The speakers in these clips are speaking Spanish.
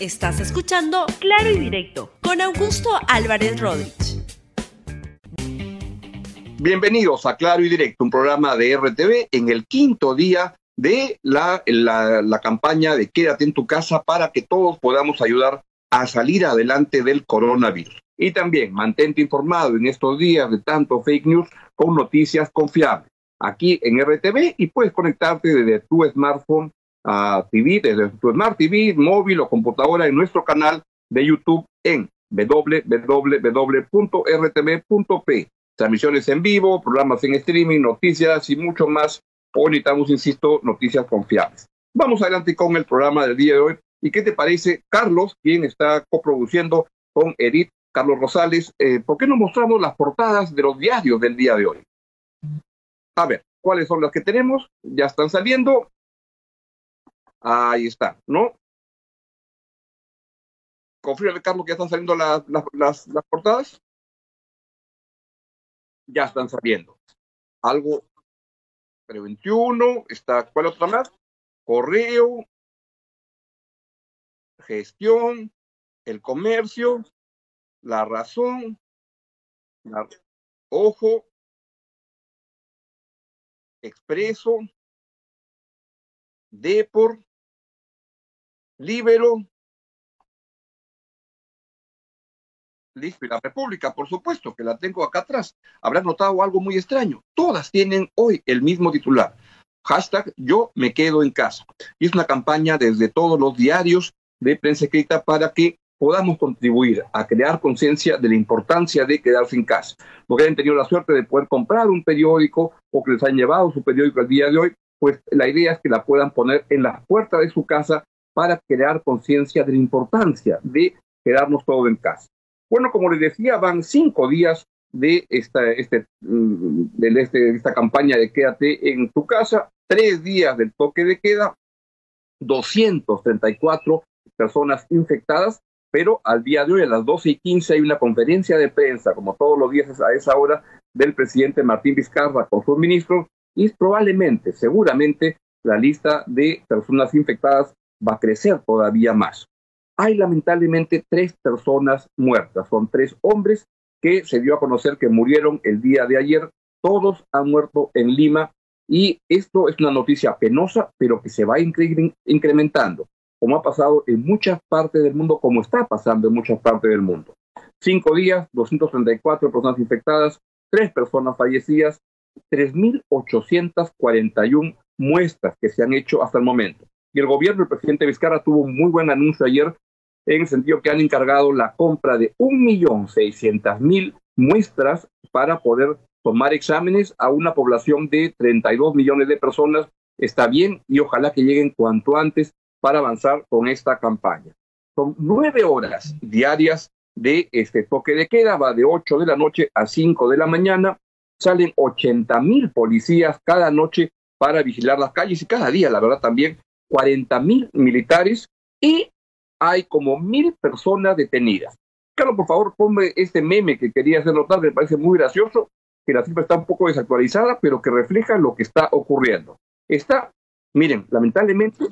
Estás escuchando Claro y Directo con Augusto Álvarez Rodríguez. Bienvenidos a Claro y Directo, un programa de RTV en el quinto día de la, la, campaña de Quédate en tu casa para que todos podamos ayudar a salir adelante del coronavirus. Y también mantente informado en estos días de tanto fake news con noticias confiables aquí en RTV y puedes conectarte desde tu smartphone a TV, desde tu Smart TV, móvil o computadora en nuestro canal de YouTube en www.rtv.p. Transmisiones en vivo, programas en streaming, noticias y mucho más. Hoy necesitamos, insisto, noticias confiables. Vamos adelante con el programa del día de hoy. ¿Y qué te parece, Carlos, quien está coproduciendo con Edith Carlos Rosales? Eh, ¿Por qué no mostramos las portadas de los diarios del día de hoy? A ver, ¿cuáles son las que tenemos? Ya están saliendo. Ahí está, ¿no? Confío, Carlos, que ya están saliendo las portadas. Ya están saliendo. Algo pero 21, está, ¿cuál otra más? Correo, gestión, el comercio, la razón, ojo, expreso, depor, libero, listo, la República, por supuesto, que la tengo acá atrás. Habrán notado algo muy extraño. Todas tienen hoy el mismo titular. Hashtag yo me quedo en casa. Y es una campaña desde todos los diarios de prensa escrita para que podamos contribuir a crear conciencia de la importancia de quedarse en casa. Porque hayan tenido la suerte de poder comprar un periódico o que les han llevado su periódico al día de hoy, pues la idea es que la puedan poner en la puerta de su casa para crear conciencia de la importancia de quedarnos todos en casa. Bueno, como les decía, van cinco días de esta, este, mm, de este, esta campaña de quédate en tu casa, tres días del toque de queda, 234 personas infectadas, pero al día de hoy a las 12 y 15 hay una conferencia de prensa, como todos los días a esa hora, del presidente Martín Vizcarra con sus ministros y probablemente, seguramente, la lista de personas infectadas va a crecer todavía más. Hay lamentablemente tres personas muertas, son tres hombres que se dio a conocer que murieron el día de ayer, todos han muerto en Lima y esto es una noticia penosa, pero que se va incrementando, como ha pasado en muchas partes del mundo, como está pasando en muchas partes del mundo. Cinco días, 234 personas infectadas, tres personas fallecidas, 3.841 muestras que se han hecho hasta el momento. Y el gobierno del presidente Vizcarra tuvo un muy buen anuncio ayer en el sentido que han encargado la compra de 1.600.000 muestras para poder tomar exámenes a una población de 32 millones de personas. Está bien y ojalá que lleguen cuanto antes para avanzar con esta campaña. Son nueve horas diarias de este toque de queda, va de 8 de la noche a 5 de la mañana. Salen 80 mil policías cada noche para vigilar las calles y cada día, la verdad, también 40 mil militares y hay como mil personas detenidas. Carlos, por favor, ponme este meme que quería hacer notar, me parece muy gracioso, que la cifra está un poco desactualizada, pero que refleja lo que está ocurriendo. Está, miren, lamentablemente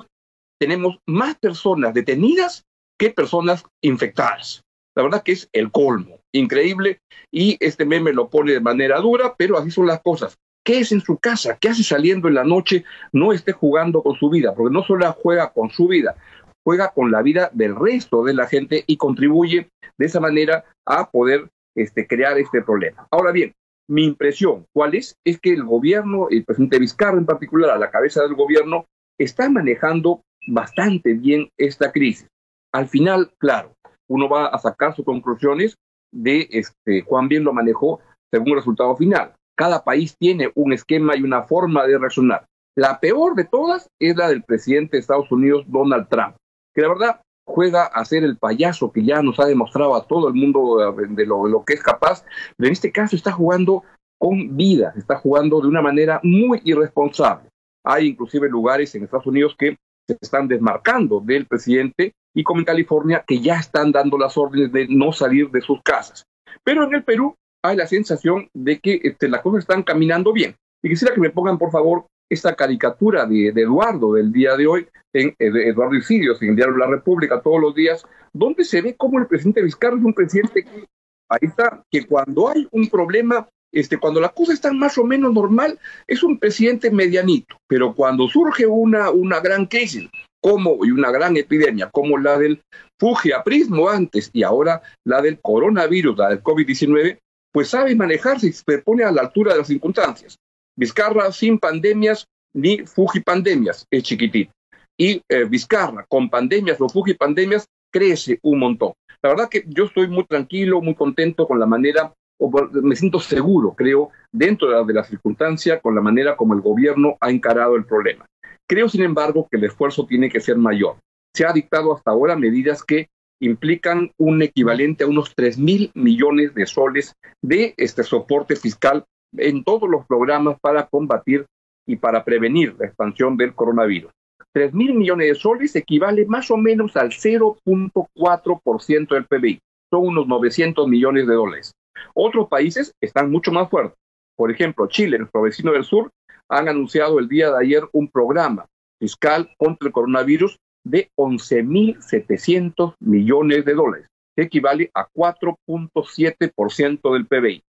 tenemos más personas detenidas que personas infectadas. La verdad que es el colmo, increíble, y este meme lo pone de manera dura, pero así son las cosas. ¿Qué es en su casa? ¿Qué hace saliendo en la noche? No esté jugando con su vida, porque no solo juega con su vida, juega con la vida del resto de la gente y contribuye de esa manera a poder este, crear este problema. Ahora bien, mi impresión, ¿cuál es? Es que el gobierno, el presidente Vizcarra en particular, a la cabeza del gobierno, está manejando bastante bien esta crisis. Al final, claro, uno va a sacar sus conclusiones de este, cuán bien lo manejó según el resultado final. Cada país tiene un esquema y una forma de reaccionar. La peor de todas es la del presidente de Estados Unidos, Donald Trump, que la verdad juega a ser el payaso que ya nos ha demostrado a todo el mundo eh, de lo, que es capaz, pero en este caso está jugando con vida, está jugando de una manera muy irresponsable. Hay inclusive lugares en Estados Unidos que se están desmarcando del presidente y como en California que ya están dando las órdenes de no salir de sus casas. Pero en el Perú hay la sensación de que este, las cosas están caminando bien. Y quisiera que me pongan, por favor, esta caricatura de, Eduardo del día de hoy, en Eduardo Isidios, en el diario La República, todos los días, donde se ve cómo el presidente Vizcarra es un presidente que, ahí está, que cuando hay un problema, este, cuando la cosa está más o menos normal, es un presidente medianito, pero cuando surge una, una gran crisis, como y una gran epidemia, como la del Fujiaprismo antes y ahora la del coronavirus, la del COVID-19, pues sabe manejarse y se pone a la altura de las circunstancias. Vizcarra sin pandemias ni Fujipandemias es chiquitito. Y eh, Vizcarra con pandemias o Fujipandemias crece un montón. La verdad que yo estoy muy tranquilo, muy contento con la manera, o me siento seguro, creo, dentro de la, de la circunstancia, con la manera como el gobierno ha encarado el problema. Creo, sin embargo, que el esfuerzo tiene que ser mayor. Se ha dictado hasta ahora medidas que implican un equivalente a unos 3 mil millones de soles de este soporte fiscal en todos los programas para combatir y para prevenir la expansión del coronavirus. 3 mil millones de soles equivale más o menos al 0.4% del PBI. Son unos 900 millones de dólares. Otros países están mucho más fuertes. Por ejemplo, Chile, nuestro vecino del sur, han anunciado el día de ayer un programa fiscal contra el coronavirus de 11.700 millones de dólares, que equivale a 4.7% del PBI.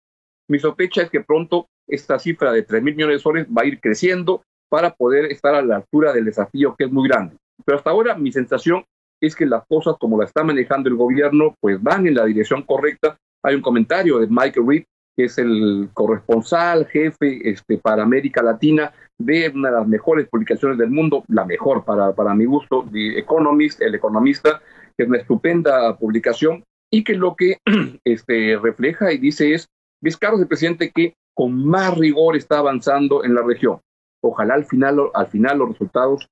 Mi sospecha es que pronto esta cifra de 3 mil millones de soles va a ir creciendo para poder estar a la altura del desafío que es muy grande. Pero hasta ahora mi sensación es que las cosas como la está manejando el gobierno pues van en la dirección correcta. Hay un comentario de Mike Reed, que es el corresponsal jefe este, para América Latina de una de las mejores publicaciones del mundo, la mejor para, para mi gusto, The Economist, El Economista, que es una estupenda publicación y que lo que este, refleja y dice es, Vizcarra es el presidente que con más rigor está avanzando en la región. Ojalá al final, al final los resultados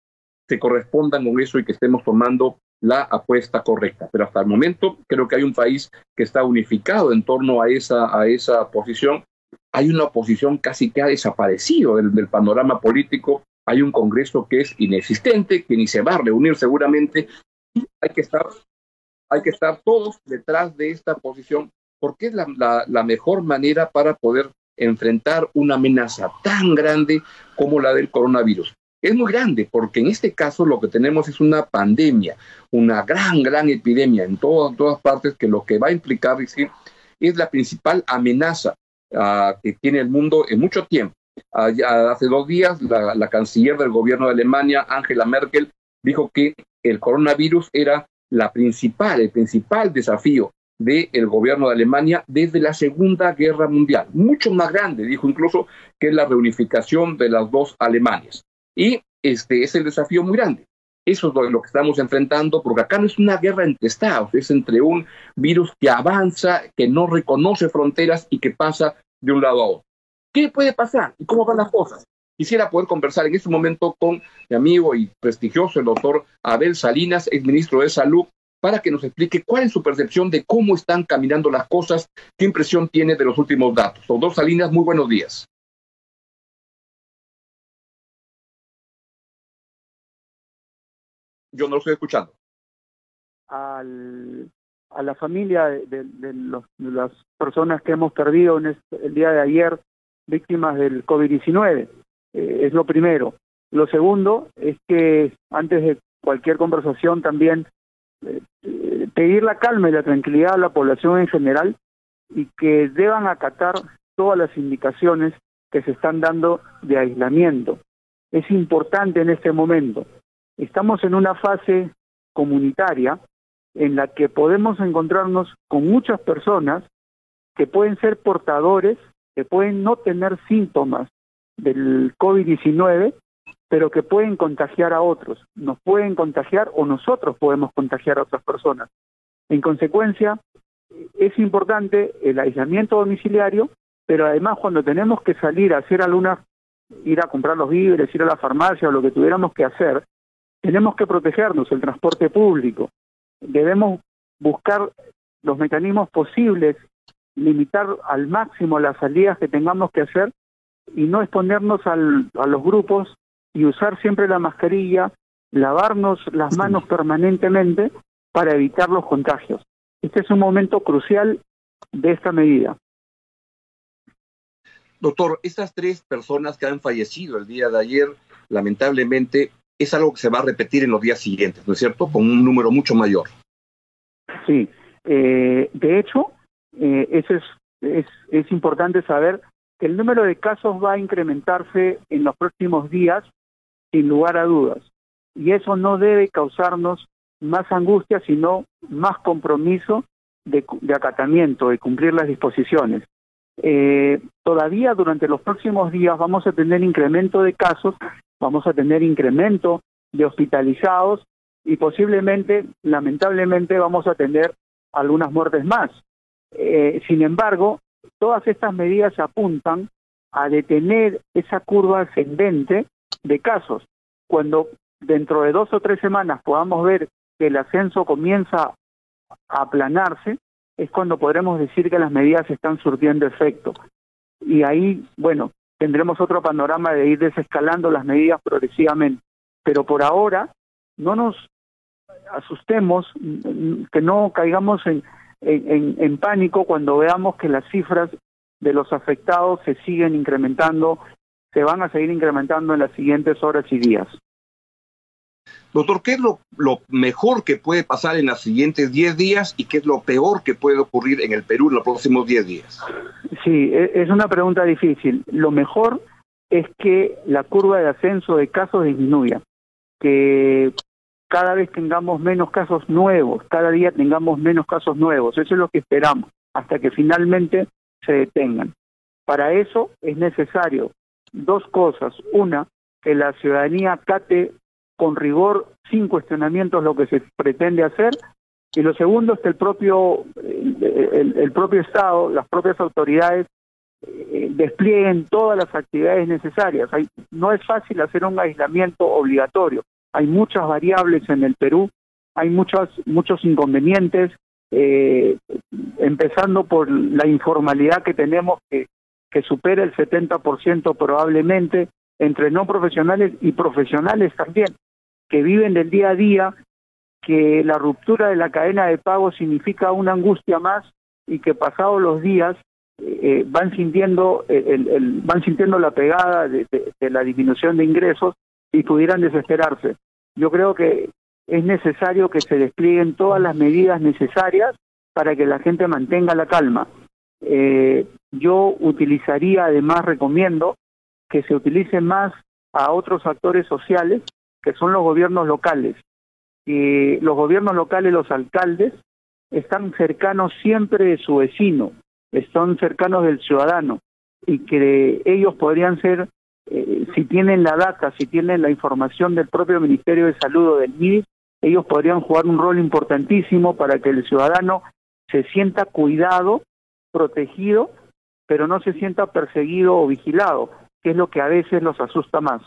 se correspondan con eso y que estemos tomando la apuesta correcta. Pero hasta el momento creo que hay un país que está unificado en torno a esa, a esa posición hay una oposición casi que ha desaparecido del, panorama político, hay un Congreso que es inexistente, que ni se va a reunir seguramente, hay que estar, hay que estar todos detrás de esta posición, porque es la mejor manera para poder enfrentar una amenaza tan grande como la del coronavirus. Es muy grande porque en este caso lo que tenemos es una pandemia, una gran, gran epidemia en todas, todas partes que lo que va a implicar decir, es la principal amenaza que tiene el mundo en mucho tiempo. hace dos días, la, canciller del gobierno de Alemania, Angela Merkel, dijo que el coronavirus era la principal, el principal desafío del gobierno de Alemania desde la Segunda Guerra Mundial. Mucho más grande, dijo incluso, que la reunificación de las dos Alemanias. Y este es el desafío muy grande. Eso es lo, que estamos enfrentando, porque acá no es una guerra entre estados, es entre un virus que avanza, que no reconoce fronteras y que pasa de un lado a otro. ¿Qué puede pasar y cómo van las cosas? Quisiera poder conversar en este momento con mi amigo y prestigioso, el doctor Abel Salinas, ex ministro de Salud, para que nos explique cuál es su percepción de cómo están caminando las cosas, qué impresión tiene de los últimos datos. Doctor Salinas, muy buenos días. Yo no lo estoy escuchando. Al, a la familia de, las personas que hemos perdido en el día de ayer, víctimas del COVID-19. Eh, es lo primero. Lo segundo es que antes de cualquier conversación también eh, pedir la calma y la tranquilidad a la población en general y que deban acatar todas las indicaciones que se están dando de aislamiento. Es importante en este momento. Estamos en una fase comunitaria en la que podemos encontrarnos con muchas personas que pueden ser portadores, que pueden no tener síntomas del COVID-19, pero que pueden contagiar a otros. Nos pueden contagiar o nosotros podemos contagiar a otras personas. En consecuencia, es importante el aislamiento domiciliario, pero además cuando tenemos que salir a hacer alguna, ir a comprar los víveres, ir a la farmacia o lo que tuviéramos que hacer, tenemos que protegernos, el transporte público. Debemos buscar los mecanismos posibles, limitar al máximo las salidas que tengamos que hacer y no exponernos al, a los grupos y usar siempre la mascarilla, lavarnos las manos permanentemente para evitar los contagios. Este es un momento crucial de esta medida. Doctor, estas tres personas que han fallecido el día de ayer, lamentablemente, es algo que se va a repetir en los días siguientes, ¿no es cierto? Con un número mucho mayor. Sí, eh, de hecho, eh, eso es, es, es importante saber que el número de casos va a incrementarse en los próximos días, sin lugar a dudas. Y eso no debe causarnos más angustia, sino más compromiso de, acatamiento, de cumplir las disposiciones. Eh, todavía durante los próximos días vamos a tener incremento de casos, vamos a tener incremento de hospitalizados y posiblemente, lamentablemente, vamos a tener algunas muertes más. Eh, sin embargo, todas estas medidas apuntan a detener esa curva ascendente de casos. Cuando dentro de dos o tres semanas podamos ver que el ascenso comienza a aplanarse, es cuando podremos decir que las medidas están surtiendo efecto. Y ahí, bueno, tendremos otro panorama de ir desescalando las medidas progresivamente. Pero por ahora, no nos asustemos, que no caigamos en, en, en pánico cuando veamos que las cifras de los afectados se siguen incrementando, se van a seguir incrementando en las siguientes horas y días. Doctor, ¿qué es lo, mejor que puede pasar en los siguientes 10 días y qué es lo peor que puede ocurrir en el Perú en los próximos 10 días? Sí, e, es una pregunta difícil. Lo mejor es que la curva de ascenso de casos disminuya, que cada vez tengamos menos casos nuevos, cada día tengamos menos casos nuevos. Eso es lo que esperamos, hasta que finalmente se detengan. Para eso es necesario dos cosas. Una, que la ciudadanía cate con rigor, sin cuestionamientos, lo que se pretende hacer. Y lo segundo es que el propio, el, propio Estado, las propias autoridades, eh, desplieguen todas las actividades necesarias. Hay, no es fácil hacer un aislamiento obligatorio. Hay muchas variables en el Perú, hay muchos, muchos inconvenientes, eh, empezando por la informalidad que tenemos, que, que supera el 70% probablemente, entre no profesionales y profesionales también que viven del día a día, que la ruptura de la cadena de pago significa una angustia más y que pasados los días eh, eh, van sintiendo el, van sintiendo la pegada de, la disminución de ingresos y pudieran desesperarse. Yo creo que es necesario que se desplieguen todas las medidas necesarias para que la gente mantenga la calma. Eh, yo utilizaría, además, recomiendo que se utilice más a otros actores sociales que son los gobiernos locales. Y los gobiernos locales, los alcaldes, están cercanos siempre de su vecino, están cercanos del ciudadano y que ellos podrían ser, eh, si tienen la data, si tienen la información del propio Ministerio de Salud o del MIDI, ellos podrían jugar un rol importantísimo para que el ciudadano se sienta cuidado, protegido, pero no se sienta perseguido o vigilado, que es lo que a veces los asusta más.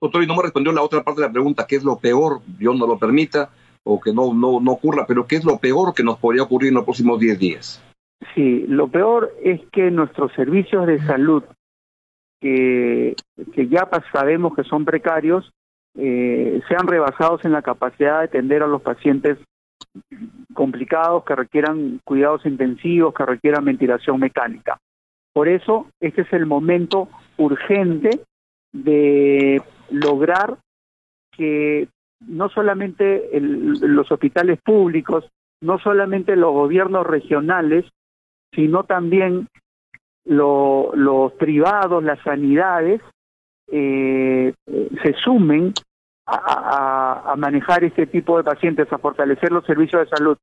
Doctor, y no me respondió la otra parte de la pregunta, ¿qué es lo peor? Dios no lo permita o que no, no, no ocurra, pero ¿qué es lo peor que nos podría ocurrir en los próximos 10 días? Sí, lo peor es que nuestros servicios de salud, que, que ya sabemos que son precarios, eh, sean rebasados en la capacidad de atender a los pacientes complicados que requieran cuidados intensivos, que requieran ventilación mecánica. Por eso, este es el momento urgente de lograr que no solamente los hospitales públicos, no solamente los gobiernos regionales, sino también los privados, las sanidades, eh, se sumen a, manejar este tipo de pacientes, a fortalecer los servicios de salud.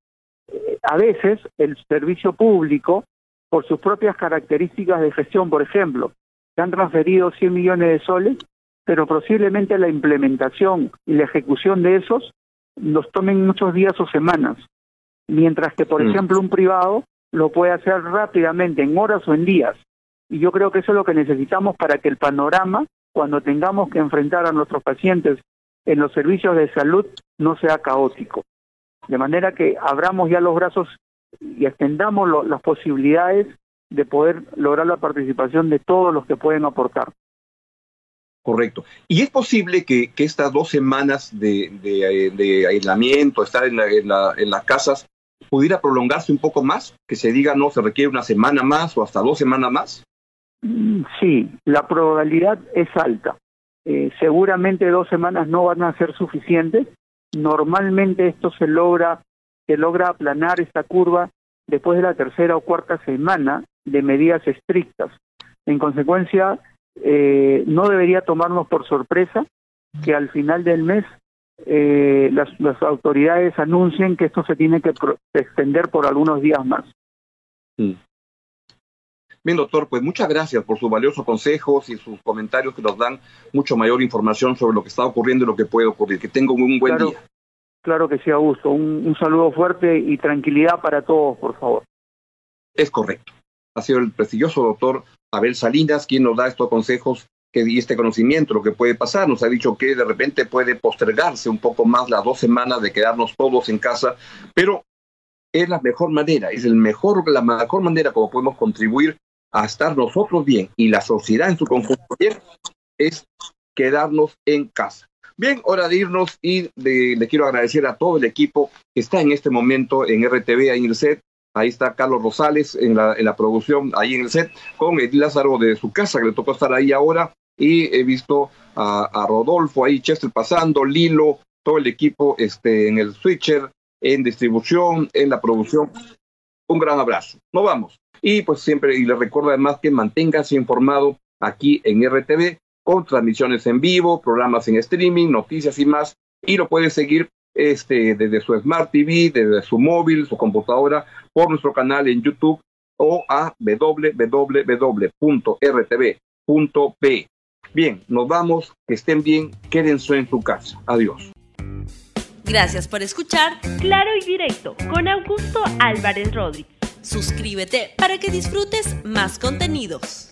Eh, a veces el servicio público, por sus propias características de gestión, por ejemplo, se han transferido 100 millones de soles pero posiblemente la implementación y la ejecución de esos nos tomen muchos días o semanas, mientras que, por mm. ejemplo, un privado lo puede hacer rápidamente, en horas o en días. Y yo creo que eso es lo que necesitamos para que el panorama, cuando tengamos que enfrentar a nuestros pacientes en los servicios de salud, no sea caótico. De manera que abramos ya los brazos y extendamos las posibilidades de poder lograr la participación de todos los que pueden aportar. Correcto. Y es posible que, estas dos semanas de, aislamiento, estar en, las casas, pudiera prolongarse un poco más, que se diga no, se requiere una semana más o hasta dos semanas más? Mm, sí, la probabilidad es alta. Eh, seguramente dos semanas no van a ser suficientes. Normalmente esto se logra, se logra aplanar esta curva después de la tercera o cuarta semana de medidas estrictas. En consecuencia, eh, no debería tomarnos por sorpresa que al final del mes eh, las, las, autoridades anuncien que esto se tiene que extender por algunos días más. Mm. Bien, doctor, pues muchas gracias por sus valiosos consejos y sus comentarios que nos dan mucho mayor información sobre lo que está ocurriendo y lo que puede ocurrir. Que tenga un buen día. Claro que sí, Augusto. Un, un saludo fuerte y tranquilidad para todos, por favor. Es correcto. Ha sido el prestigioso doctor Abel Salinas quien nos da estos consejos que y este conocimiento, lo que puede pasar. Nos ha dicho que de repente puede postergarse un poco más las dos semanas de quedarnos todos en casa, pero es la mejor manera, es el mejor, la mejor manera como podemos contribuir a estar nosotros bien y la sociedad en su conjunto bien, es quedarnos en casa. Bien, hora de irnos y le quiero agradecer a todo el equipo que está en este momento en RTV, ahí en el set. Ahí está Carlos Rosales en la, en la producción, ahí en el set, con el Lázaro de su casa, que le tocó estar ahí ahora. Y he visto a, a Rodolfo ahí, Chester pasando, Lilo, todo el equipo este, en el switcher, en distribución, en la producción. Un gran abrazo. Nos vamos. Y pues siempre, y les recuerdo además que manténgase informado aquí en RTV con transmisiones en vivo, programas en streaming, noticias y más. Y lo puede seguir este, desde su Smart TV, desde su móvil, su computadora, por nuestro canal en YouTube o a www.rtv.p. Bien, nos vamos, que estén bien, quédense en su casa. Adiós. Gracias por escuchar Claro y Directo con Augusto Álvarez Rodríguez. Suscríbete para que disfrutes más contenidos.